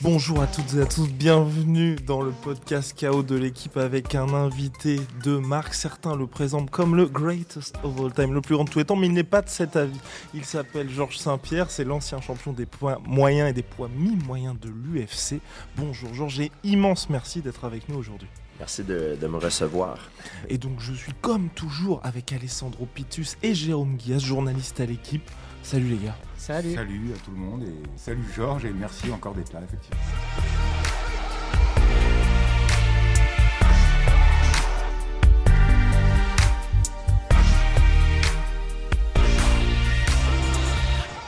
Bonjour à toutes et à tous, bienvenue dans le podcast KO de l'équipe avec un invité de marque. Certains le présentent comme le greatest of all time, le plus grand de tous les temps, mais il n'est pas de cet avis. Il s'appelle Georges Saint-Pierre, c'est l'ancien champion des poids moyens et des poids mi-moyens de l'UFC. Bonjour Georges et immense merci d'être avec nous aujourd'hui. Merci de, de, me recevoir. Et donc je suis comme toujours avec Alessandro Pitus et Jérôme Guias, journaliste à l'équipe. Salut les gars. Salut. Salut à tout le monde et salut Georges et merci encore d'être là effectivement.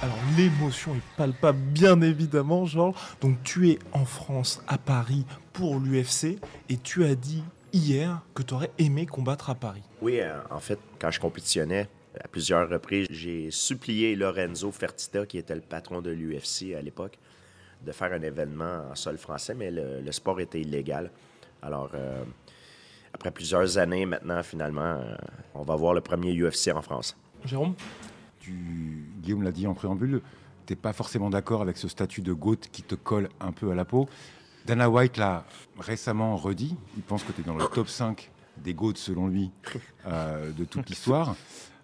Alors l'émotion est palpable bien évidemment Georges. Donc tu es en France à Paris pour l'UFC et tu as dit hier que tu aurais aimé combattre à Paris. Oui, euh, en fait, quand je compétitionnais, à plusieurs reprises, j'ai supplié Lorenzo Fertitta, qui était le patron de l'UFC à l'époque, de faire un événement en sol français, mais le, le sport était illégal. Alors, euh, après plusieurs années maintenant, finalement, euh, on va voir le premier UFC en France. Jérôme? Tu, Guillaume l'a dit en préambule, tu n'es pas forcément d'accord avec ce statut de GOAT qui te colle un peu à la peau. Dana White l'a récemment redit, il pense que tu es dans le top 5 des GOAT selon lui euh, de toute l'histoire.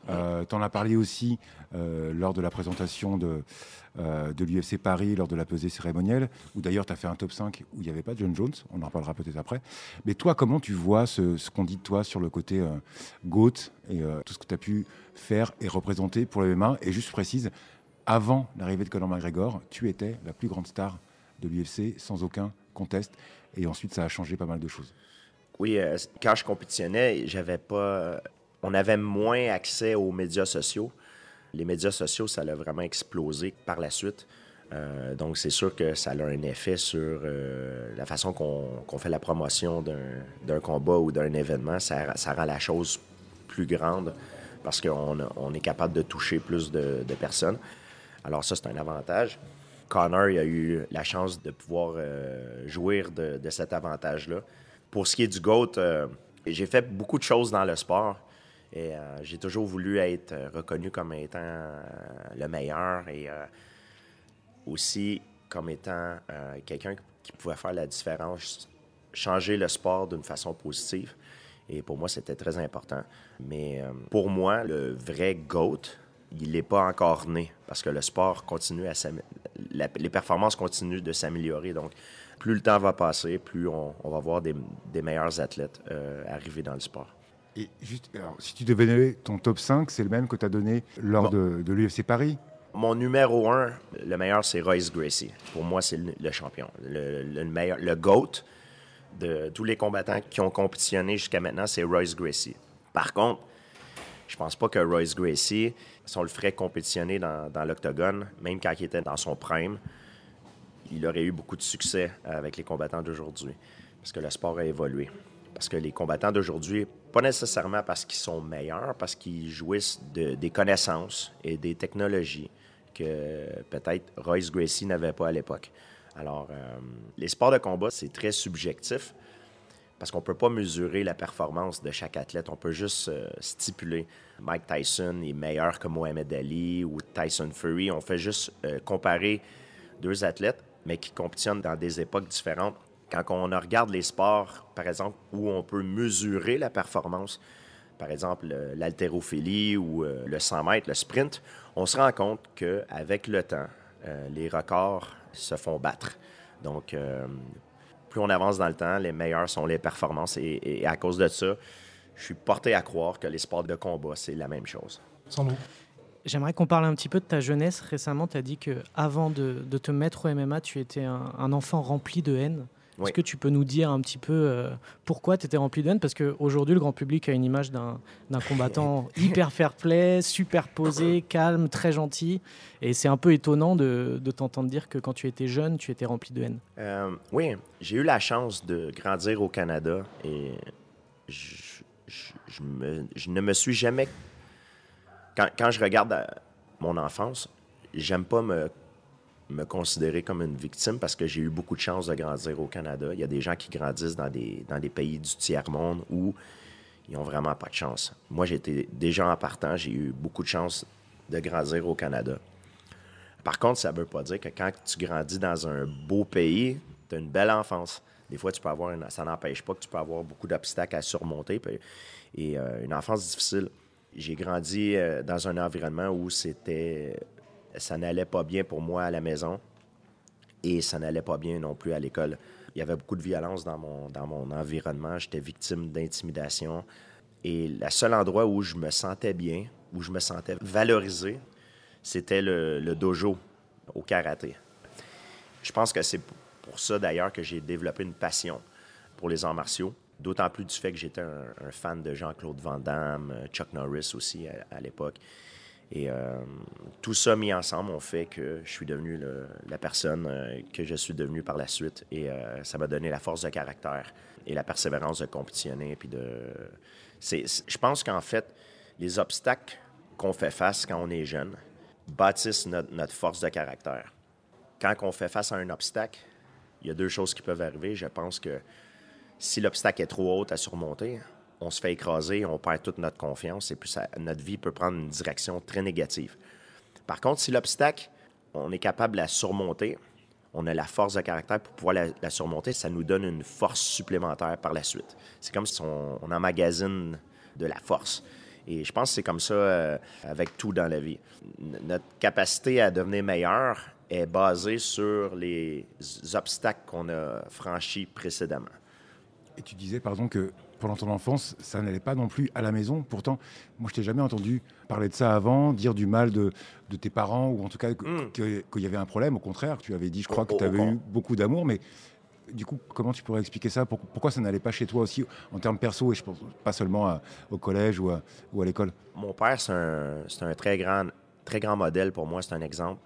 Euh, tu en as parlé aussi euh, lors de la présentation de, euh, de l'UFC Paris, lors de la pesée cérémonielle, où d'ailleurs tu as fait un top 5 où il n'y avait pas John Jones, on en reparlera peut-être après. Mais toi, comment tu vois ce, ce qu'on dit de toi sur le côté euh, GOAT et tout ce que tu as pu faire et représenter pour le MMA Et juste précise, avant l'arrivée de Conor McGregor, tu étais la plus grande star de l'UFC sans aucun conteste, et ensuite ça a changé pas mal de choses. Oui, euh, quand je compétitionnais, j'avais pas on avait moins accès aux médias sociaux. Les médias sociaux, ça a vraiment explosé par la suite. Euh, donc, c'est sûr que ça a un effet sur euh, la façon qu'on qu fait la promotion d'un combat ou d'un événement. Ça, rend la chose plus grande parce qu'on on est capable de toucher plus de, de personnes. Alors, ça, c'est un avantage. Connor il a eu la chance de pouvoir euh, jouir de, de cet avantage-là. Pour ce qui est du GOAT, euh, j'ai fait beaucoup de choses dans le sport. Et euh, j'ai toujours voulu être reconnu comme étant euh, le meilleur et euh, aussi comme étant euh, quelqu'un qui pouvait faire la différence, changer le sport d'une façon positive. Et pour moi, c'était très important. Mais euh, pour moi, le vrai GOAT, il n'est pas encore né parce que le sport continue à la, les performances continuent de s'améliorer. Donc, plus le temps va passer, plus on, va voir des, meilleurs athlètes euh, arriver dans le sport. Et juste, alors, si tu devais donner ton top 5, c'est le même que tu as donné lors bon. de, de l'UFC Paris? Mon numéro 1, le meilleur, c'est Royce Gracie. Pour moi, c'est le, le, champion. Le, le, meilleur, le GOAT de tous les combattants qui ont compétitionné jusqu'à maintenant, c'est Royce Gracie. Par contre, je pense pas que Royce Gracie, si on le ferait compétitionner dans, dans l'octogone, même quand il était dans son prime, il aurait eu beaucoup de succès avec les combattants d'aujourd'hui. Parce que le sport a évolué. Parce que les combattants d'aujourd'hui, pas nécessairement parce qu'ils sont meilleurs, parce qu'ils jouissent de, des connaissances et des technologies que peut-être Royce Gracie n'avait pas à l'époque. Alors, euh, les sports de combat, c'est très subjectif parce qu'on ne peut pas mesurer la performance de chaque athlète. On peut juste euh, stipuler Mike Tyson est meilleur que Mohamed Ali ou Tyson Fury. On fait juste euh, comparer deux athlètes, mais qui compétitionnent dans des époques différentes quand on regarde les sports, par exemple, où on peut mesurer la performance, par exemple l'haltérophilie ou euh, le 100 mètres, le sprint, on se rend compte qu'avec le temps, euh, les records se font battre. Donc, euh, plus on avance dans le temps, les meilleures sont les performances. Et, et, à cause de ça, je suis porté à croire que les sports de combat, c'est la même chose. Sans doute. J'aimerais qu'on parle un petit peu de ta jeunesse. Récemment, tu as dit que avant de, de, te mettre au MMA, tu étais un, un enfant rempli de haine. Est-ce que tu peux nous dire un petit peu euh, pourquoi tu étais rempli de haine? Parce qu'aujourd'hui, le grand public a une image d'un combattant hyper fair-play, super posé, calme, très gentil. Et c'est un peu étonnant de, de t'entendre dire que quand tu étais jeune, tu étais rempli de haine. Euh, oui, j'ai eu la chance de grandir au Canada et je, je, je, me, je ne me suis jamais... Quand, quand je regarde mon enfance, j'aime pas me me considérer comme une victime parce que j'ai eu beaucoup de chance de grandir au Canada. Il y a des gens qui grandissent dans des, dans des pays du tiers-monde où ils n'ont vraiment pas de chance. Moi, j'étais déjà en partant, j'ai eu beaucoup de chance de grandir au Canada. Par contre, ça ne veut pas dire que quand tu grandis dans un beau pays, tu as une belle enfance. Des fois, tu peux avoir ça n'empêche pas que tu peux avoir beaucoup d'obstacles à surmonter et euh, une enfance difficile. J'ai grandi euh, dans un environnement où c'était ça n'allait pas bien pour moi à la maison et ça n'allait pas bien non plus à l'école. Il y avait beaucoup de violence dans mon, dans mon environnement. J'étais victime d'intimidation. Et le seul endroit où je me sentais bien, où je me sentais valorisé, c'était le, dojo au karaté. Je pense que c'est pour ça d'ailleurs que j'ai développé une passion pour les arts martiaux. D'autant plus du fait que j'étais un, fan de Jean-Claude Van Damme, Chuck Norris aussi à, l'époque. Et euh, tout ça mis ensemble ont fait que je suis devenu la personne euh, que je suis devenu par la suite. Et euh, ça m'a donné la force de caractère et la persévérance de compétitionner. Puis de... je pense qu'en fait, les obstacles qu'on fait face quand on est jeune bâtissent notre, notre force de caractère. Quand on fait face à un obstacle, il y a deux choses qui peuvent arriver. Je pense que si l'obstacle est trop haut à surmonter, on se fait écraser, on perd toute notre confiance et puis notre vie peut prendre une direction très négative. Par contre, si l'obstacle, on est capable de la surmonter, on a la force de caractère pour pouvoir la, surmonter, ça nous donne une force supplémentaire par la suite. C'est comme si on, on, emmagasine de la force. Et je pense que c'est comme ça euh, avec tout dans la vie. notre capacité à devenir meilleur est basée sur les obstacles qu'on a franchis précédemment. Et tu disais, pardon, que pendant ton enfance, ça n'allait pas non plus à la maison. Pourtant, moi, je t'ai jamais entendu parler de ça avant, dire du mal de, de tes parents, ou en tout cas hmm. qu'il y avait un problème. Au contraire, tu avais dit, je crois, que tu avais eu beaucoup d'amour, mais du coup, comment tu pourrais expliquer ça? Pourquoi ça n'allait pas chez toi aussi, en termes perso, et je pense pas seulement au collège ou à, ou à l'école? Mon père, c'est un, un, très, grand, très grand modèle pour moi, c'est un exemple.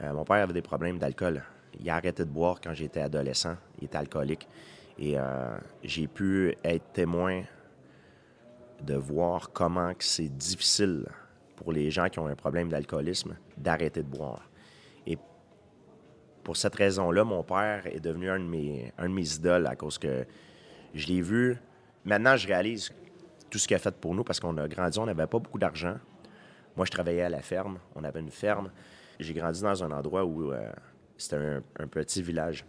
Euh, mon père avait des problèmes d'alcool. Il a arrêté de boire quand j'étais adolescent. Il était alcoolique. Et euh, j'ai pu être témoin de voir comment c'est difficile pour les gens qui ont un problème d'alcoolisme d'arrêter de boire. Et pour cette raison-là, mon père est devenu un de mes, idoles à cause que je l'ai vu. Maintenant, je réalise tout ce qu'il a fait pour nous parce qu'on a grandi, on n'avait pas beaucoup d'argent. Moi, je travaillais à la ferme, on avait une ferme. J'ai grandi dans un endroit où euh, c'était un, petit village.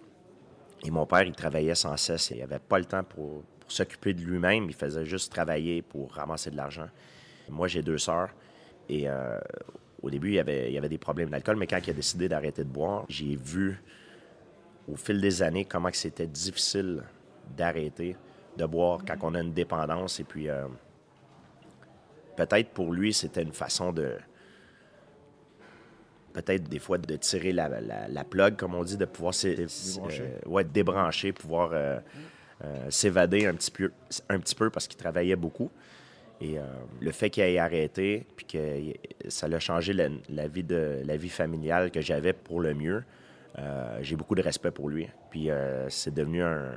Et mon père, il travaillait sans cesse. Il n'avait pas le temps pour, s'occuper de lui-même. Il faisait juste travailler pour ramasser de l'argent. Moi, j'ai deux sœurs. Et euh, au début, il y, avait, des problèmes d'alcool, mais quand il a décidé d'arrêter de boire, j'ai vu au fil des années comment c'était difficile d'arrêter de boire quand on a une dépendance. Et puis, euh, peut-être pour lui, c'était une façon de, peut-être des fois de tirer la, la, plug, comme on dit, de pouvoir débrancher, euh, ouais, débrancher pouvoir euh, euh, s'évader un petit peu, un petit peu parce qu'il travaillait beaucoup. Et le fait qu'il ait arrêté, puis que ça a changé la, vie de la vie familiale que j'avais pour le mieux, j'ai beaucoup de respect pour lui. Puis c'est devenu un,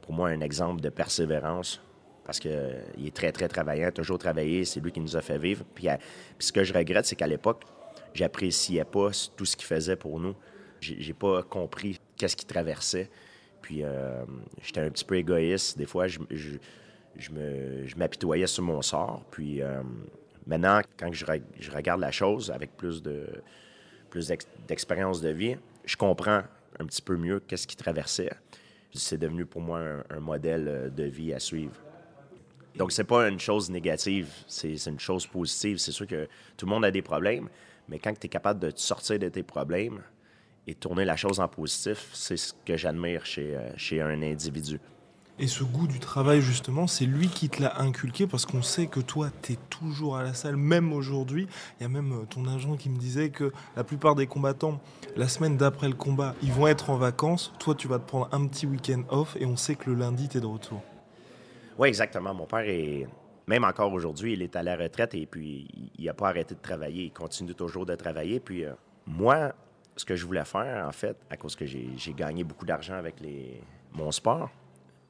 pour moi un exemple de persévérance parce qu'il est très, très travaillant, toujours travaillé, c'est lui qui nous a fait vivre. Puis, puis ce que je regrette, c'est qu'à l'époque, j'appréciais pas tout ce qu'il faisait pour nous. J'ai pas compris qu'est-ce qu'il traversait. Puis euh, j'étais un petit peu égoïste. Des fois, je, je, je m'apitoyais sur mon sort. Puis euh, maintenant, quand je, regarde la chose avec plus de plus d'expérience de vie, je comprends un petit peu mieux qu'est-ce qu'il traversait. C'est devenu pour moi un, modèle de vie à suivre. Donc, c'est pas une chose négative, c'est une chose positive. C'est sûr que tout le monde a des problèmes, mais quand tu es capable de te sortir de tes problèmes et tourner la chose en positif, c'est ce que j'admire chez, euh, chez un individu. Et ce goût du travail, justement, c'est lui qui te l'a inculqué parce qu'on sait que toi, tu es toujours à la salle, même aujourd'hui. Il y a même euh, ton agent qui me disait que la plupart des combattants, la semaine d'après le combat, ils vont être en vacances. Toi, tu vas te prendre un petit week-end off et on sait que le lundi, tu es de retour. Oui, exactement. Mon père est, même encore aujourd'hui, il est à la retraite et puis il n'a pas arrêté de travailler. Il continue toujours de travailler. Puis euh, moi, ce que je voulais faire, en fait, à cause que j'ai gagné beaucoup d'argent avec les, mon sport,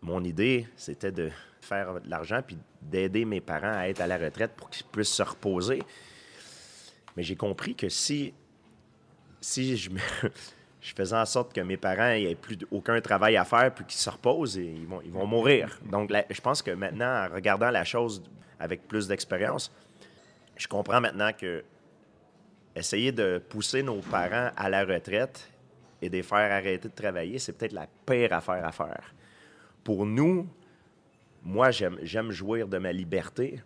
mon idée, c'était de faire de l'argent puis d'aider mes parents à être à la retraite pour qu'ils puissent se reposer. Mais j'ai compris que si, si je me, je faisais en sorte que mes parents n'aient plus aucun travail à faire puis qu'ils se reposent et ils vont, ils vont mourir. Donc, je pense que maintenant, en regardant la chose avec plus d'expérience, je comprends maintenant que essayer de pousser nos parents à la retraite et de les faire arrêter de travailler, c'est peut-être la pire affaire à faire. Pour nous, moi, j'aime jouir de ma liberté,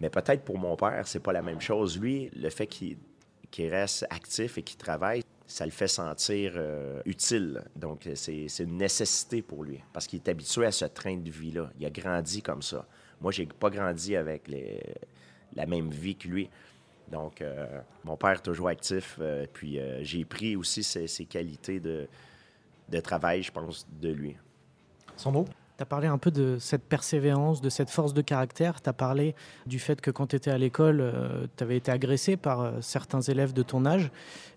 mais peut-être pour mon père, c'est pas la même chose. Lui, le fait qu'il reste actif et qu'il travaille, ça le fait sentir euh, utile. Donc, c'est une nécessité pour lui parce qu'il est habitué à ce train de vie-là. Il a grandi comme ça. Moi, j'ai pas grandi avec la même vie que lui. Donc, euh, mon père est toujours actif. Euh, puis, j'ai pris aussi ses, qualités de, de, travail, je pense, de lui. Sandro? Tu as parlé un peu de cette persévérance, de cette force de caractère. Tu as parlé du fait que quand tu étais à l'école, euh, tu avais été agressé par euh, certains élèves de ton âge.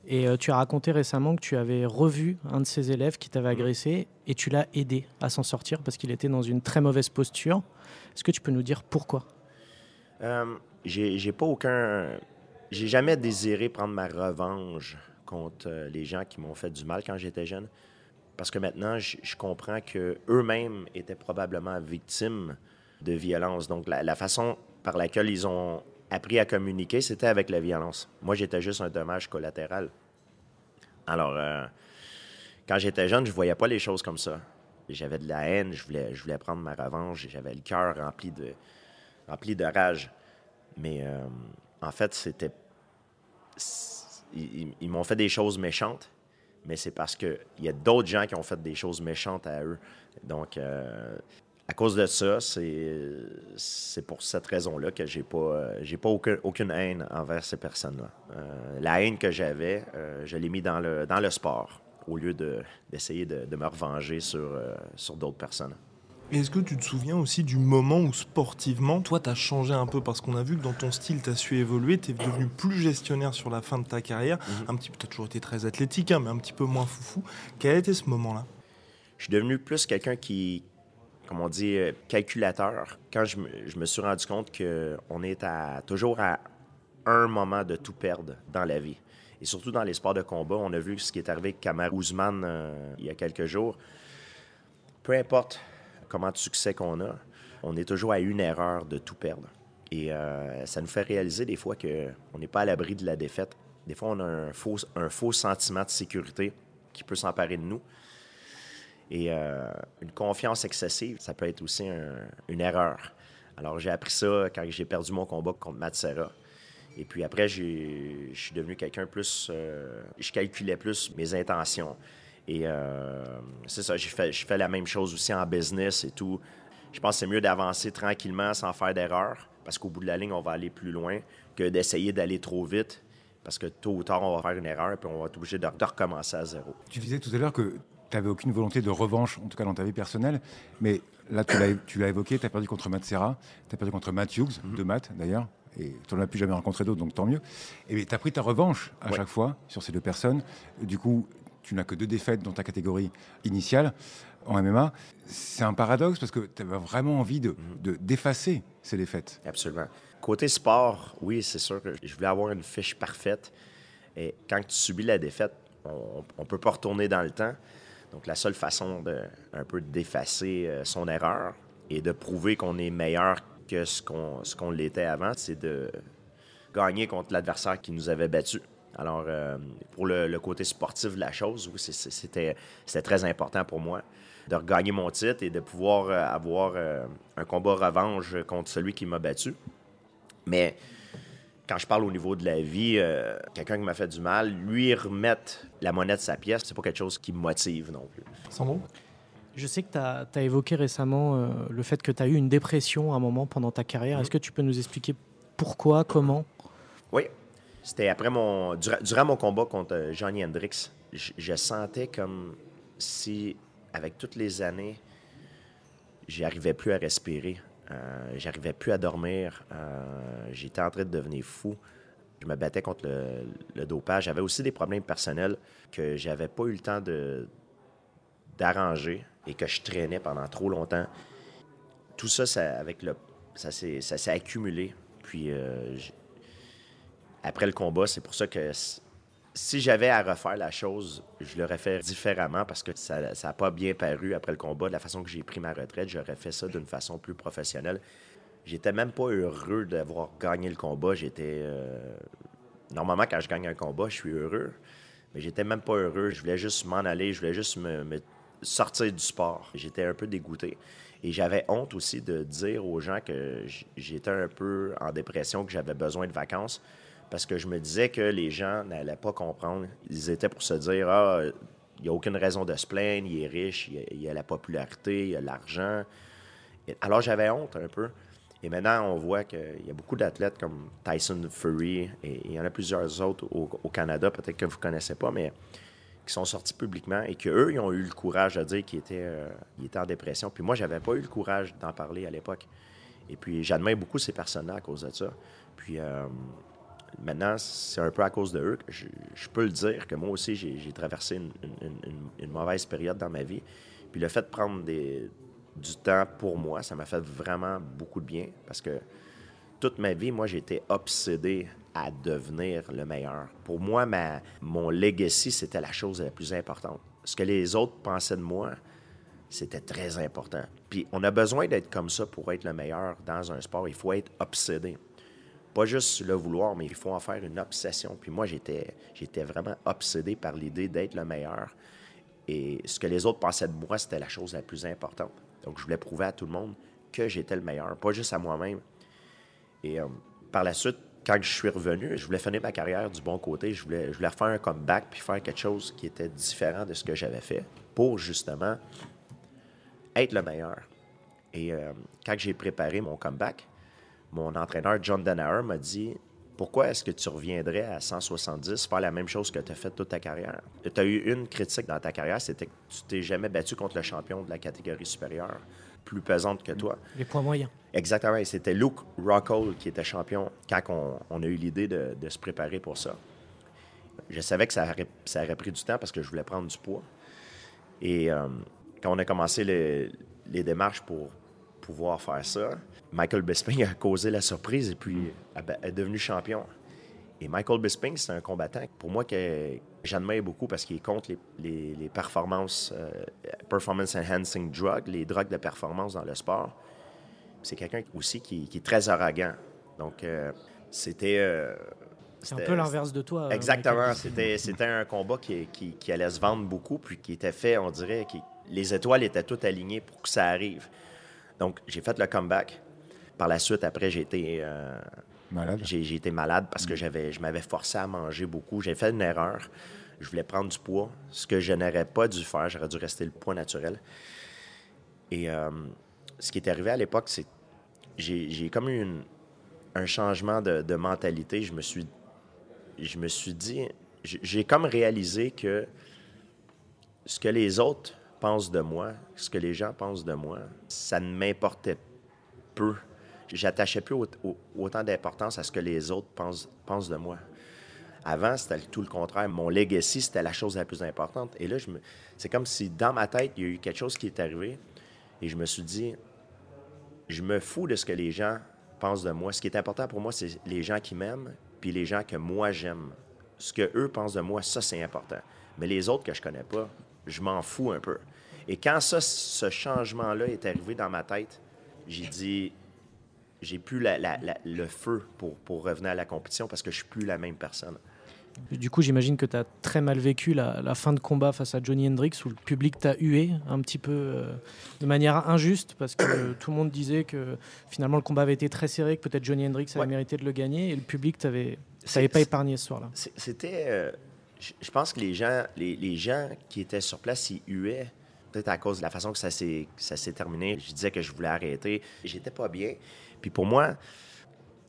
Et euh, tu as raconté récemment que tu avais revu un de ces élèves qui t'avait agressé et tu l'as aidé à s'en sortir parce qu'il était dans une très mauvaise posture. Est-ce que tu peux nous dire pourquoi? J'ai pas aucun. J'ai jamais désiré prendre ma revanche contre les gens qui m'ont fait du mal quand j'étais jeune parce que maintenant, je, comprends qu'eux-mêmes étaient probablement victimes de violence. Donc, la, façon par laquelle ils ont appris à communiquer, c'était avec la violence. Moi, j'étais juste un dommage collatéral. Alors, euh, quand j'étais jeune, je voyais pas les choses comme ça. J'avais de la haine, je voulais, je voulais prendre ma revanche, j'avais le cœur rempli de, rempli de rage. Mais euh, en fait, c'était. ils m'ont fait des choses méchantes, mais c'est parce qu'il y a d'autres gens qui ont fait des choses méchantes à eux. Donc, euh, à cause de ça, c'est pour cette raison-là que j'ai pas, euh, pas aucune, haine envers ces personnes-là. Euh, la haine que j'avais, je l'ai mis dans le, dans le sport au lieu d'essayer de, de, me revenger sur, sur d'autres personnes. Est-ce que tu te souviens aussi du moment où sportivement, toi, tu as changé un peu? Parce qu'on a vu que dans ton style, tu as su évoluer, tu es devenu plus gestionnaire sur la fin de ta carrière. Mhm. Un petit peu, tu as toujours été très athlétique, hein, mais un petit peu moins foufou. Quel a été ce moment-là? Je suis devenu plus quelqu'un qui, comme on dit, euh, calculateur. Quand je me, suis rendu compte qu'on est à, toujours à un moment de tout perdre dans la vie. Et surtout dans les sports de combat, on a vu ce qui est arrivé avec Kamar Ousmane euh, il y a quelques jours. Peu importe comment de succès qu'on a, on est toujours à une erreur de tout perdre. Et euh, ça nous fait réaliser des fois qu'on n'est pas à l'abri de la défaite. Des fois, on a un faux, un faux sentiment de sécurité qui peut s'emparer de nous. Et euh, une confiance excessive, ça peut être aussi une erreur. Alors, j'ai appris ça quand j'ai perdu mon combat contre Matt. Et puis après, je suis devenu quelqu'un plus... Euh, je calculais plus mes intentions. Et euh, c'est ça, je fais, je fais la même chose aussi en business et tout. Je pense que c'est mieux d'avancer tranquillement sans faire d'erreur, parce qu'au bout de la ligne, on va aller plus loin que d'essayer d'aller trop vite, parce que tôt ou tard, on va faire une erreur et puis on va être obligé de, recommencer à zéro. Tu disais tout à l'heure que tu n'avais aucune volonté de revanche, en tout cas dans ta vie personnelle, mais là, tu l'as évoqué, tu as perdu contre Matt Serra, tu as perdu contre Matt Hughes, mm-hmm. de Matt d'ailleurs, et tu n'en as plus jamais rencontré d'autres, donc tant mieux. Et tu as pris ta revanche à chaque fois sur ces deux personnes. Du coup, tu n'as que deux défaites dans ta catégorie initiale en MMA. C'est un paradoxe parce que tu avais vraiment envie de, d'effacer ces défaites. Absolument. Côté sport, oui, c'est sûr que je voulais avoir une fiche parfaite. Et quand tu subis la défaite, on ne peut pas retourner dans le temps. Donc, la seule façon de un peu d'effacer euh, son erreur et de prouver qu'on est meilleur que ce qu'on, ce qu'on l'était avant, c'est de gagner contre l'adversaire qui nous avait battus. Alors, euh, pour le, côté sportif de la chose, oui, c'était très important pour moi de regagner mon titre et de pouvoir euh, avoir euh, un combat revanche contre celui qui m'a battu. Mais quand je parle au niveau de la vie, quelqu'un qui m'a fait du mal, lui remettre la monnaie de sa pièce, c'est pas quelque chose qui me motive non plus. Sandro? Je sais que tu as, évoqué récemment le fait que tu as eu une dépression à un moment pendant ta carrière. Mm-hmm. Est-ce que tu peux nous expliquer pourquoi, comment? Oui, c'était après mon. Durant, mon combat contre euh, Johnny Hendrix, je, sentais comme si, avec toutes les années, j'arrivais plus à respirer. Euh, j'arrivais plus à dormir. Euh, j'étais en train de devenir fou. Je me battais contre le, dopage. J'avais aussi des problèmes personnels que j'avais pas eu le temps d'arranger et que je traînais pendant trop longtemps. Tout ça, ça avec le, ça s'est accumulé. Puis après le combat. C'est pour ça que si j'avais à refaire la chose, je l'aurais fait différemment parce que ça n'a pas bien paru après le combat. De la façon que j'ai pris ma retraite, j'aurais fait ça d'une façon plus professionnelle. J'étais même pas heureux d'avoir gagné le combat. J'étais. Euh, normalement, quand je gagne un combat, je suis heureux. Mais j'étais même pas heureux. Je voulais juste m'en aller. Je voulais juste me, sortir du sport. J'étais un peu dégoûté. Et j'avais honte aussi de dire aux gens que j'étais un peu en dépression, que j'avais besoin de vacances. Parce que je me disais que les gens n'allaient pas comprendre. Ils étaient pour se dire Ah, il n'y a aucune raison de se plaindre, il est riche, il a, la popularité, il y a l'argent. Alors j'avais honte un peu. Et maintenant, on voit qu'il y a beaucoup d'athlètes comme Tyson Fury, et il y en a plusieurs autres au, Canada, peut-être que vous ne connaissez pas, mais qui sont sortis publiquement et qu'eux, ils ont eu le courage de dire qu'ils étaient, euh, étaient en dépression. Puis moi, je n'avais pas eu le courage d'en parler à l'époque. Et puis, j'admire beaucoup ces personnes-là à cause de ça. Puis, euh, maintenant, c'est un peu à cause de eux que je, peux le dire que moi aussi, j'ai traversé une, mauvaise période dans ma vie. Puis, le fait de prendre du temps pour moi. Ça m'a fait vraiment beaucoup de bien parce que toute ma vie, moi, j'étais obsédé à devenir le meilleur. Pour moi, ma, mon legacy, c'était la chose la plus importante. Ce que les autres pensaient de moi, c'était très important. Puis on a besoin d'être comme ça pour être le meilleur dans un sport. Il faut être obsédé. Pas juste le vouloir, mais il faut en faire une obsession. Puis moi, j'étais, j'étais vraiment obsédé par l'idée d'être le meilleur. Et ce que les autres pensaient de moi, c'était la chose la plus importante. Donc, je voulais prouver à tout le monde que j'étais le meilleur, pas juste à moi-même. Et euh, par la suite, quand je suis revenu, je voulais finir ma carrière du bon côté. Je voulais, je voulais faire un comeback puis faire quelque chose qui était différent de ce que j'avais fait pour justement être le meilleur. Et euh, quand j'ai préparé mon comeback, mon entraîneur John Denauer m'a dit pourquoi est-ce que tu reviendrais à 170 faire la même chose que tu as fait toute ta carrière? Tu as eu une critique dans ta carrière, c'était que tu t'es jamais battu contre le champion de la catégorie supérieure, plus pesante que toi. Les points moyens. Exactement. Et c'était Luke Rockhold qui était champion quand on, a eu l'idée de, se préparer pour ça. Je savais que ça aurait, ça aurait, pris du temps parce que je voulais prendre du poids. Et euh, quand on a commencé les démarches pour pouvoir faire ça, Michael Bisping a causé la surprise et puis est devenu champion. Et Michael Bisping, c'est un combattant pour moi que j'admire beaucoup parce qu'il compte les, les, performances, euh, performance enhancing drugs, les drogues de performance dans le sport. C'est quelqu'un aussi qui, est très arrogant. Donc, euh, c'était. Euh, c'est un peu l'inverse de toi. Exactement. C'était, c'était un combat qui, qui, qui, allait se vendre beaucoup, puis qui était fait, on dirait, que les étoiles étaient toutes alignées pour que ça arrive. Donc, j'ai fait le comeback. Par la suite, après, j'ai été. Euh, malade? J'ai, été malade parce que mm. j'avais, je m'avais forcé à manger beaucoup. J'ai fait une erreur. Je voulais prendre du poids, ce que je n'aurais pas dû faire. J'aurais dû rester le poids naturel. Et euh, ce qui est arrivé à l'époque, c'est j'ai, j'ai comme eu un changement de, mentalité. Je me suis, je me suis dit, j'ai comme réalisé que ce que les autres pensent de moi, ce que les gens pensent de moi, ça ne m'importait peu j'attachais plus autant d'importance à ce que les autres pensent, pensent de moi. Avant, c'était tout le contraire. Mon legacy, c'était la chose la plus importante. Et là, me... c'est comme si dans ma tête, il y a eu quelque chose qui est arrivé et je me suis dit, je me fous de ce que les gens pensent de moi. Ce qui est important pour moi, c'est les gens qui m'aiment puis les gens que moi j'aime. Ce que eux pensent de moi, ça, c'est important. Mais les autres que je connais pas, je m'en fous un peu. Et quand ça, ce changement-là est arrivé dans ma tête, j'ai dit, j'ai plus le feu pour, pour, revenir à la compétition parce que je suis plus la même personne. Du coup, j'imagine que tu as très mal vécu la, fin de combat face à Johnny Hendrix où le public t'a hué un petit peu euh, de manière injuste parce que tout le monde disait que finalement le combat avait été très serré, que peut-être Johnny Hendrix avait mérité de le gagner et le public t'avait pas épargné ce soir-là. C'était. Euh, je pense que les gens, qui étaient sur place, ils huaient peut-être à cause de la façon que ça s'est terminé. Je disais que je voulais arrêter. J'étais pas bien. Puis pour moi,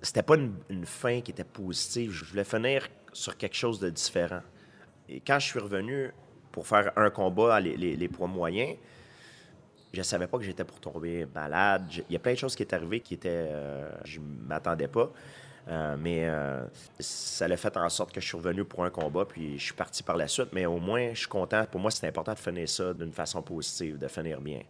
c'était pas une, fin qui était positive. Je voulais finir sur quelque chose de différent. Et quand je suis revenu pour faire un combat les, les, poids moyens, je savais pas que j'étais pour tomber malade. Il y a plein de choses qui étaient arrivées qui étaient. Euh, je m'attendais pas. Euh, mais euh, ça l'a fait en sorte que je suis revenu pour un combat, puis je suis parti par la suite. Mais au moins, je suis content. Pour moi, c'est important de finir ça d'une façon positive, de finir bien,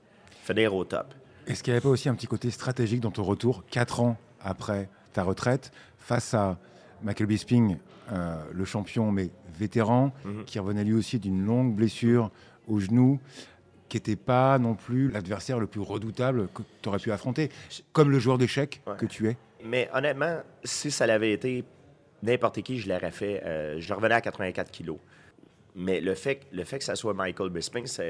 finir au top. Est-ce qu'il n'y avait pas aussi un petit côté stratégique dans ton retour, quatre ans après ta retraite, face à Michael Bisping, euh, le champion, mais vétéran, mhm. qui revenait lui aussi d'une longue blessure au genou, qui n'était pas non plus l'adversaire le plus redoutable que tu aurais pu affronter, comme le joueur d'échecs que tu es? Mais honnêtement, si ça l'avait été n'importe qui, je l'aurais fait. Euh, je revenais à 84 kilos. Mais le fait, le fait que ça soit Michael Bisping, ça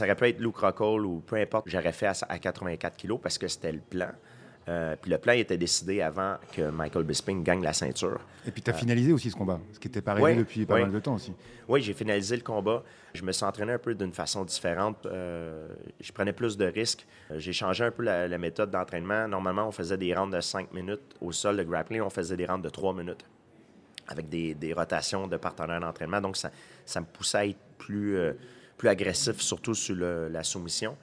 aurait pu être Luke Rockhold ou peu importe, j'aurais fait à, 84 kilos parce que c'était le plan. Euh, puis le plan était décidé avant que Michael Bisping gagne la ceinture. Et puis tu as finalisé aussi ce combat, ce qui n'était pas arrivé depuis pas mal de temps aussi. Oui, j'ai finalisé le combat. Je me suis entraîné un peu d'une façon différente. Euh, je prenais plus de risques. Euh, j'ai changé un peu la, méthode d'entraînement. Normalement, on faisait des rounds de 5 minutes au sol de grappling. On faisait des rounds de 3 minutes avec des, rotations de partenaires d'entraînement. Donc, ça, ça, me poussait à être plus, plus agressif, surtout sur la soumission.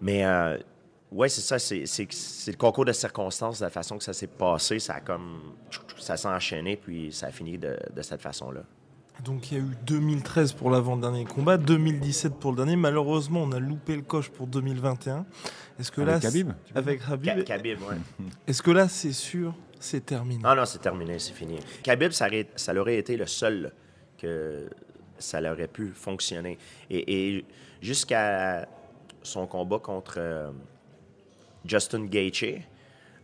Mais oui, c'est ça. C'est, le concours de circonstances, de la façon que ça s'est passé. Ça a comme. Ça s'est enchaîné, puis ça a fini de, cette façon-là. Donc il y a eu 2013 pour l'avant-dernier combat, 2017 pour le dernier. Malheureusement, on a loupé le coche pour 2021. Est-ce que avec là, Khabib Avec Khabib. Khabib, ouais. Est-ce que là, c'est sûr, c'est terminé? Non, non, c'est terminé, c'est fini. Khabib, ça, aurait, ça aurait été le seul que ça aurait pu fonctionner. Et, jusqu'à son combat contre. Euh, Justin Gaethje.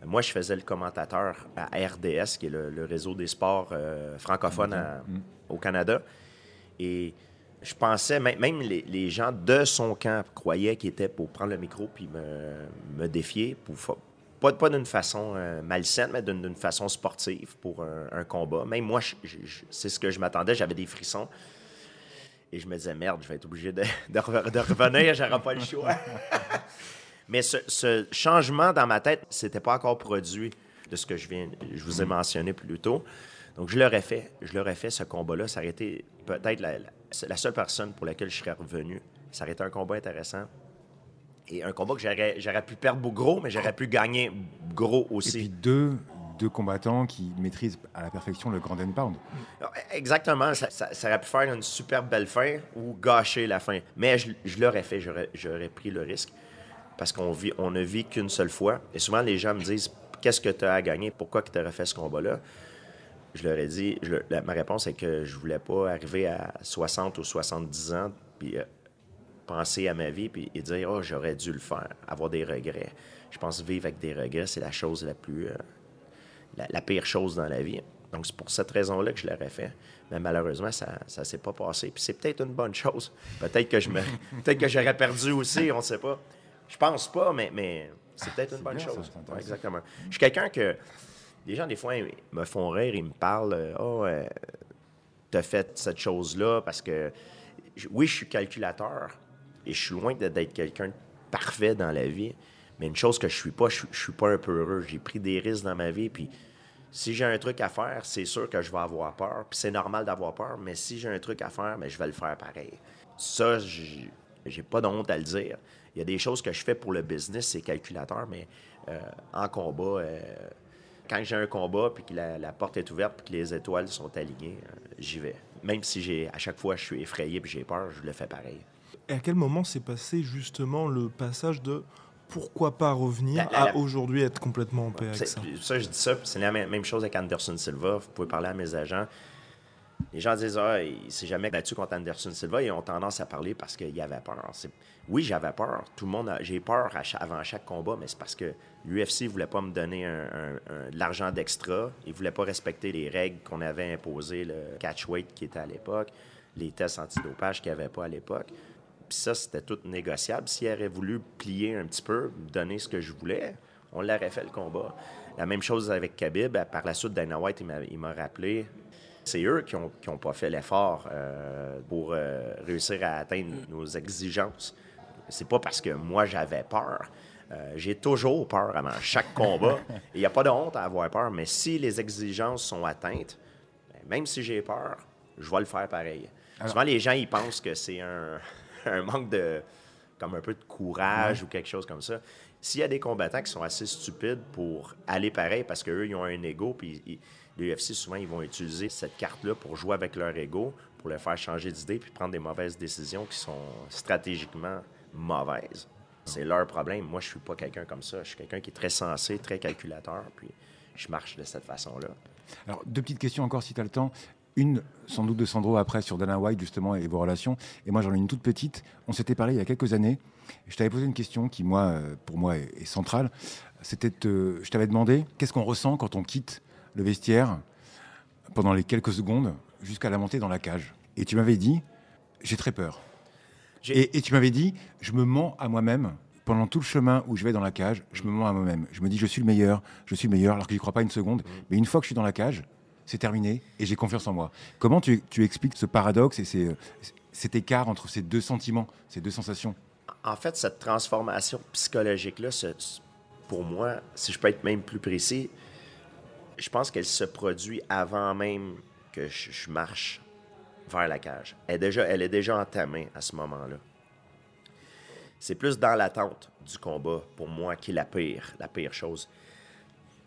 Moi, je faisais le commentateur à RDS, qui est le, réseau des sports euh, francophones mm. au Canada. Et je pensais, même les, gens de son camp croyaient qu'il était pour prendre le micro puis me, défier, pour, pas, pas d'une façon euh, malsaine, mais d'une façon sportive pour un, combat. Même moi, c'est ce que je m'attendais, j'avais des frissons. Et je me disais, merde, je vais être obligé de, de, de revenir, j'aurai pas le choix. Mais ce, changement dans ma tête, c'était pas encore produit de ce que je viens, je vous ai mentionné plus tôt. Donc, je l'aurais fait. Je l'aurais fait, ce combat-là. Ça aurait été peut-être la, la, seule personne pour laquelle je serais revenu. Ça aurait été un combat intéressant. Et un combat que j'aurais, j'aurais pu perdre gros, mais j'aurais pu gagner gros aussi. Et puis deux, deux combattants qui maîtrisent à la perfection le grand pound. Exactement. Ça, ça, aurait pu faire une super belle fin ou gâcher la fin. Mais je, je l'aurais fait. J'aurais pris le risque parce qu'on vit, on ne vit qu'une seule fois. Et souvent, les gens me disent Qu'est-ce que tu as à gagner? Pourquoi tu aurais fait ce combat-là? Je leur ai dit Ma réponse est que je voulais pas arriver à 60 ou 70 ans puis euh, penser à ma vie puis et dire Oh, j'aurais dû le faire, avoir des regrets. Je pense vivre avec des regrets, c'est la chose la plus. Euh, la, pire chose dans la vie. Donc, c'est pour cette raison-là que je l'aurais fait. Mais malheureusement, ça ne s'est pas passé. Puis c'est peut-être une bonne chose. Peut-être que je me, peut-être que j'aurais perdu aussi, on ne sait pas. Je pense pas, mais, mais c'est peut-être une bonne chose. exactement. Je suis quelqu'un que. Les gens, des fois, ils me font rire, ils me parlent Oh, euh, t'as fait cette chose-là parce que. Oui, je suis calculateur et je suis loin d'être quelqu'un de parfait dans la vie. Mais une chose que je suis pas, je, je suis pas un peu heureux. J'ai pris des risques dans ma vie, puis si j'ai un truc à faire, c'est sûr que je vais avoir peur. Puis c'est normal d'avoir peur, mais si j'ai un truc à faire, mais je vais le faire pareil. Ça, j'ai pas de honte à le dire. Il y a des choses que je fais pour le business, c'est calculateur, mais euh, en combat, euh, quand j'ai un combat, puis que la, porte est ouverte, puis que les étoiles sont alignées, euh, j'y vais. Même si j'ai à chaque fois je suis effrayé puis j'ai peur, je le fais pareil. Et à quel moment s'est passé justement le passage de pourquoi pas revenir à aujourd'hui être complètement en paix avec ça? Ça, je dis ça, c'est la même chose avec Anderson Silva. Vous pouvez parler à mes agents. Les gens disent Ah, il s'est jamais battu contre Anderson Silva. Ils ont tendance à parler parce qu'il y avait peur. Oui, j'avais peur. Tout le monde J'ai peur avant chaque combat, mais c'est parce que l'UFC ne voulait pas me donner de l'argent d'extra. Ils ne voulaient pas respecter les règles qu'on avait imposées, le catch weight qui était à l'époque, les tests antidopage qu'il n'y avait pas à l'époque. Puis ça, c'était tout négociable. S'ils avaient voulu plier un petit peu, me donner ce que je voulais, on l'aurait fait le combat. La même chose avec Khabib. Par la suite, Dana White, il m'a rappelé c'est eux qui n'ont pas fait l'effort euh, pour euh, réussir à atteindre nos exigences. C'est pas parce que moi j'avais peur. Euh, j'ai toujours peur avant chaque combat. Il n'y a pas de honte à avoir peur, mais si les exigences sont atteintes, ben, même si j'ai peur, je vais le faire pareil. Souvent, les gens ils pensent que c'est un, manque de. comme un peu de courage ou quelque chose comme ça. S'il y a des combattants qui sont assez stupides pour aller pareil parce qu'eux, ils ont un ego, puis l'UFC, souvent, ils vont utiliser cette carte-là pour jouer avec leur ego, pour les faire changer d'idée, puis prendre des mauvaises décisions qui sont stratégiquement mauvaises. C'est leur problème. Moi, je suis pas quelqu'un comme ça. Je suis quelqu'un qui est très sensé, très calculateur, puis je marche de cette façon-là. Alors, deux petites questions encore, si tu as le temps. Une, sans doute de Sandro après, sur Dana White, justement, et vos relations. Et moi, j'en ai une toute petite. On s'était parlé il y a quelques années. je t'avais posé une question qui, moi, euh, pour moi, est, centrale. C'était, je t'avais demandé, qu'est-ce qu'on ressent quand on quitte le vestiaire pendant les quelques secondes jusqu'à la montée dans la cage. Et tu m'avais dit, j'ai très peur. Et, et, tu m'avais dit, je me mens à moi-même pendant tout le chemin où je vais dans la cage, je me mens à moi-même. Je me dis, je suis le meilleur, je suis le meilleur, alors que je crois pas une seconde. Mm. Mais une fois que je suis dans la cage, c'est terminé et j'ai confiance en moi. Comment tu, tu expliques ce paradoxe et ces, cet écart entre ces deux sentiments, ces deux sensations? En fait, cette transformation psychologique-là, pour moi, si je peux être même plus précis, je pense qu'elle se produit avant même que je, marche vers la cage. Elle est déjà, elle est déjà entamée à ce moment-là. C'est plus dans l'attente du combat, pour moi, qui est la pire, la pire chose.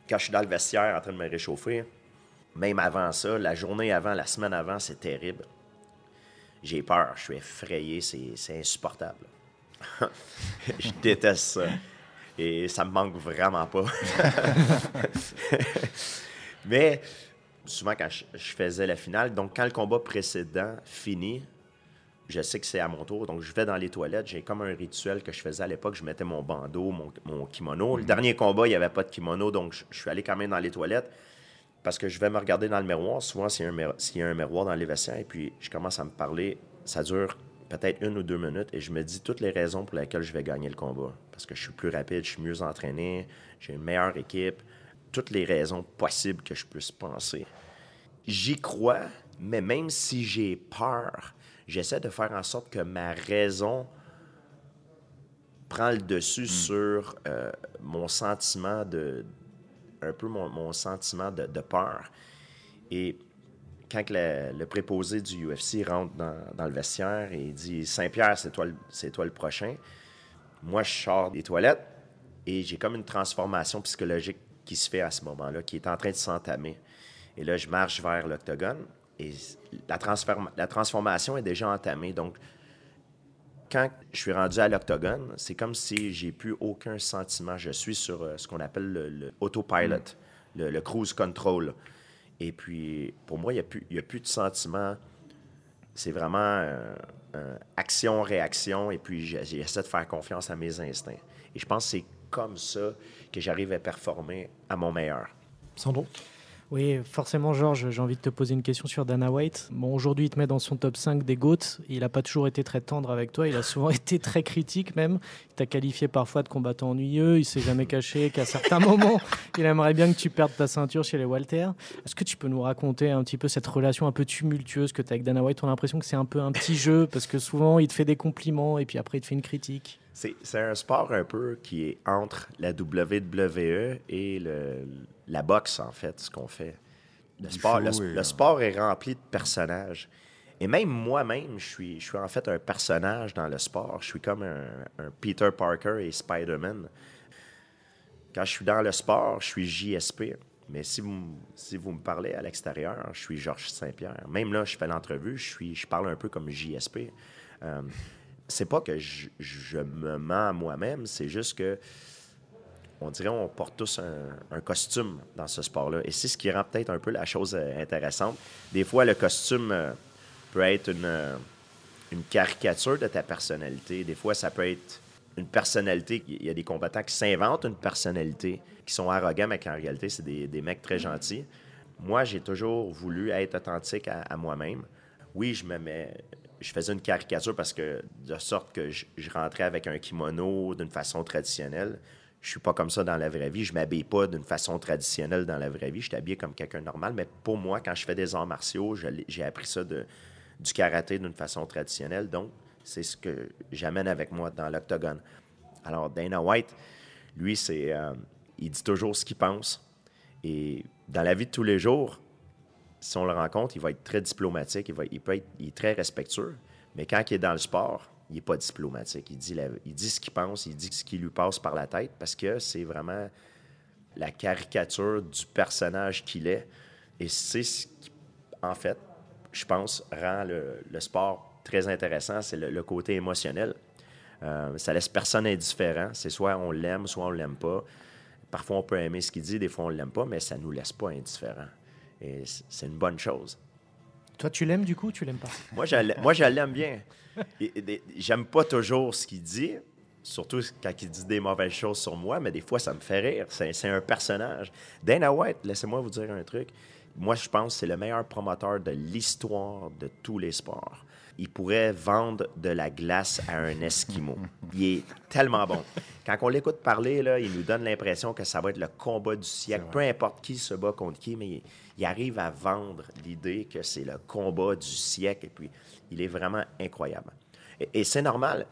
Quand je suis dans le vestiaire en train de me réchauffer, même avant ça, la journée avant, la semaine avant, c'est terrible. J'ai peur, je suis effrayé, c'est insupportable. je déteste ça. Et ça me manque vraiment pas. Mais souvent, quand je, faisais la finale, donc quand le combat précédent finit, je sais que c'est à mon tour, donc je vais dans les toilettes. J'ai comme un rituel que je faisais à l'époque. Je mettais mon bandeau, mon, kimono. Le mhm. dernier combat, il n'y avait pas de kimono, donc je, je, suis allé quand même dans les toilettes parce que je vais me regarder dans le miroir. Souvent, s'il y, a un miroir dans les vestiaires, et puis je commence à me parler, ça dure peut-être une ou deux minutes, et je me dis toutes les raisons pour lesquelles je vais gagner le combat. Parce que je suis plus rapide, je suis mieux entraîné, j'ai une meilleure équipe, toutes les raisons possibles que je puisse penser. J'y crois, mais même si j'ai peur, j'essaie de faire en sorte que ma raison prend le dessus hmm. sur euh, mon sentiment de, un peu mon, sentiment de, peur. Et quand le, préposé du UFC rentre dans, le vestiaire et dit Saint-Pierre, c'est toi, toi le prochain, moi, je sors des toilettes et j'ai comme une transformation psychologique qui se fait à ce moment-là, qui est en train de s'entamer. Et là, je marche vers l'octogone et la, la transformation est déjà entamée. Donc, quand je suis rendu à l'octogone, c'est comme si j'ai plus aucun sentiment. Je suis sur euh, ce qu'on appelle le, autopilot, le, cruise control. Et puis, pour moi, il n'y a, plus de sentiment. C'est vraiment euh, action-réaction. Et puis, j'essaie de faire confiance à mes instincts. Et je pense que c'est comme ça que j'arrive à performer à mon meilleur. Sans doute. Oui, forcément, Georges, j'ai envie de te poser une question sur Dana White. Bon, aujourd'hui, il te met dans son top 5 des GOATs. Il n'a pas toujours été très tendre avec toi. Il a souvent été très critique, même. Il t'a qualifié parfois de combattant ennuyeux. Il s'est jamais caché qu'à certains moments, il aimerait bien que tu perdes ta ceinture chez les Walter. Est-ce que tu peux nous raconter un petit peu cette relation un peu tumultueuse que tu as avec Dana White? On a l'impression que c'est un peu un petit jeu parce que souvent, il te fait des compliments et puis après, il te fait une critique. C'est un sport un peu qui est entre la WWE et le, la boxe, en fait, ce qu'on fait. Le sport, le, sport est rempli de personnages. Et même moi-même, je suis, je suis en fait un personnage dans le sport. Je suis comme un, Peter Parker et Spider-Man. Quand je suis dans le sport, je suis JSP. Mais si vous, si vous me parlez à l'extérieur, je suis Georges Saint-Pierre. Même là, je fais l'entrevue, je, suis, je parle un peu comme JSP. Euh, c'est pas que je, je me mens à moi-même, c'est juste que on dirait on porte tous un, costume dans ce sport-là. Et c'est ce qui rend peut-être un peu la chose euh, intéressante. Des fois, le costume euh, peut être une, euh, une caricature de ta personnalité. Des fois, ça peut être une personnalité. Il y a des combattants qui s'inventent une personnalité, qui sont arrogants, mais qui en réalité, c'est des, mecs très gentils. Moi, j'ai toujours voulu être authentique à, moi-même. Oui, je me faisais une caricature parce que de sorte que je rentrais avec un kimono d'une façon traditionnelle je suis pas comme ça dans la vraie vie. Je m'habille pas d'une façon traditionnelle dans la vraie vie. Je suis habillé comme quelqu'un normal. Mais pour moi, quand je fais des arts martiaux, j'ai appris ça du karaté d'une façon traditionnelle. Donc, c'est ce que j'amène avec moi dans l'octogone. Alors, Dana White, lui, c'est, euh, il dit toujours ce qu'il pense. Et dans la vie de tous les jours, si on le rencontre, il va être très diplomatique, il, va, il peut être il est très respectueux. Mais quand il est dans le sport, il n'est pas diplomatique. Il dit, il dit ce qu'il pense, il dit ce qui lui passe par la tête parce que c'est vraiment la caricature du personnage qu'il est. Et c'est ce qui, en fait, je pense, rend le, sport très intéressant, c'est le, côté émotionnel. Euh, ça laisse personne indifférent. C'est soit on l'aime, soit on l'aime pas. Parfois, on peut aimer ce qu'il dit, des fois, on l'aime pas, mais ça nous laisse pas indifférent. Et c'est une bonne chose. Toi, tu l'aimes du coup ou tu l'aimes pas? moi, je l'aime bien. J'aime pas toujours ce qu'il dit, surtout quand il dit des mauvaises choses sur moi, mais des fois, ça me fait rire. C'est un personnage. Dana White, laissez-moi vous dire un truc. moi, je pense que c'est le meilleur promoteur de l'histoire de tous les sports. Il pourrait vendre de la glace à un Esquimau. Il est tellement bon. Quand on l'écoute parler, là, il nous donne l'impression que ça va être le combat du siècle. Peu importe qui se bat contre qui, mais il, arrive à vendre l'idée que c'est le combat du siècle. Et puis, il est vraiment incroyable. Et, c'est normal.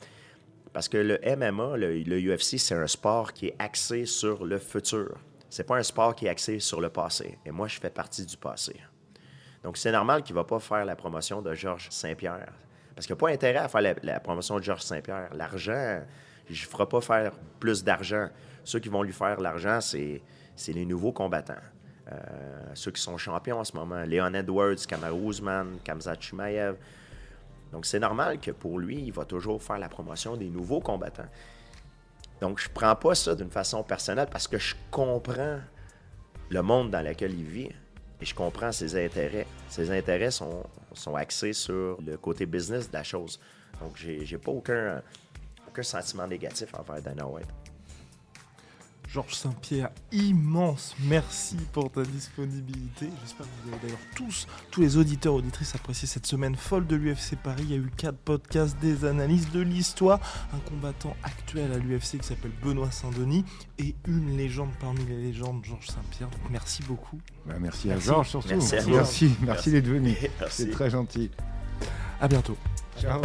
Parce que le MMA, le, le UFC, c'est un sport qui est axé sur le futur. C'est pas un sport qui est axé sur le passé. Et moi, je fais partie du passé. Donc, c'est normal qu'il ne va pas faire la promotion de Georges Saint-Pierre. Parce qu'il n'y a pas intérêt à faire la, promotion de Georges Saint-Pierre. L'argent, je ne ferai pas faire plus d'argent. Ceux qui vont lui faire l'argent, c'est les nouveaux combattants. Euh, ceux qui sont champions en ce moment. Léon Edwards, Kamaru Usman, Kamzat Chimaev. Donc, c'est normal que pour lui, il va toujours faire la promotion des nouveaux combattants. Donc, je prends pas ça d'une façon personnelle parce que je comprends le monde dans lequel il vit et je comprends ses intérêts. Ses intérêts sont, axés sur le côté business de la chose. Donc, j'ai pas aucun, aucun sentiment négatif envers Dana White. Georges Saint-Pierre, immense merci pour ta disponibilité. J'espère que vous avez d'ailleurs tous, tous les auditeurs, auditrices apprécié cette semaine folle de l'UFC Paris. Il y a eu quatre podcasts, des analyses de l'histoire, un combattant actuel à l'UFC qui s'appelle Benoît Saint-Denis et une légende parmi les légendes, Georges Saint-Pierre. Merci beaucoup. Bah, merci, à Georges surtout. Merci, merci, merci, d'être venu. C'est très gentil. À bientôt. Ciao.